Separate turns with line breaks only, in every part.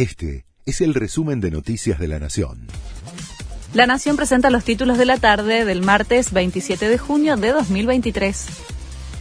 Este es el resumen de Noticias de la Nación.
La Nación presenta los títulos de la tarde del martes 27 de junio de 2023.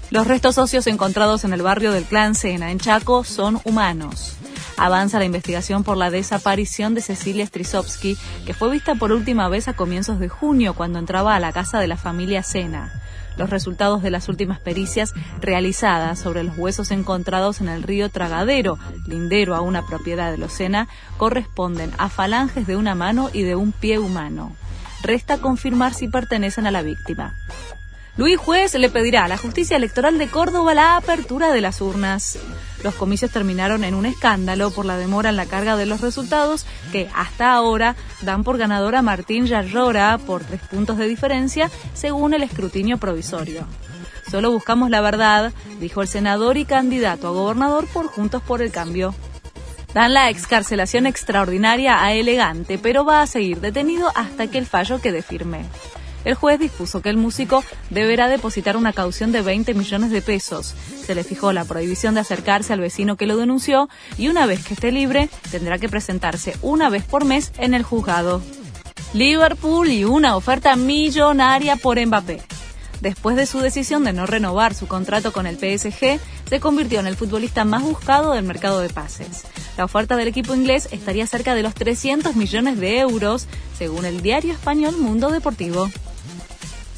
Los restos óseos encontrados en el barrio del Clan Sena, en Chaco, son humanos. Avanza la investigación por la desaparición de Cecilia Strisovsky, que fue vista por última vez a comienzos de junio cuando entraba a la casa de la familia Sena. Los resultados de las últimas pericias realizadas sobre los huesos encontrados en el río Tragadero, lindero a una propiedad de los Sena, corresponden a falanges de una mano y de un pie humano. Resta confirmar si pertenecen a la víctima. Luis Juez le pedirá a la justicia electoral de Córdoba la apertura de las urnas. Los comicios terminaron en un escándalo por la demora en la carga de los resultados que hasta ahora dan por ganadora Martín Yarrora por tres puntos de diferencia según el escrutinio provisorio. Solo buscamos la verdad, dijo el senador y candidato a gobernador por Juntos por el Cambio. Dan la excarcelación extraordinaria a Elegante, pero va a seguir detenido hasta que el fallo quede firme. El juez dispuso que el músico deberá depositar una caución de 20 millones de pesos. Se le fijó la prohibición de acercarse al vecino que lo denunció y una vez que esté libre tendrá que presentarse una vez por mes en el juzgado. Liverpool y una oferta millonaria por Mbappé. Después de su decisión de no renovar su contrato con el PSG, se convirtió en el futbolista más buscado del mercado de pases. La oferta del equipo inglés estaría cerca de los 300 millones de euros, según el diario español Mundo Deportivo.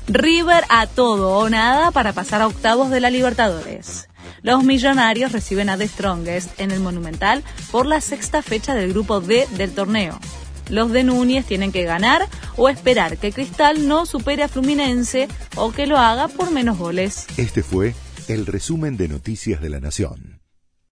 River a todo o nada para pasar a octavos de la Libertadores. Los millonarios reciben a The Strongest en el Monumental por la sexta fecha del grupo D del torneo. Los de Núñez tienen que ganar o esperar que Cristal no supere a Fluminense o que lo haga por menos goles.
Este fue el resumen de Noticias de la Nación.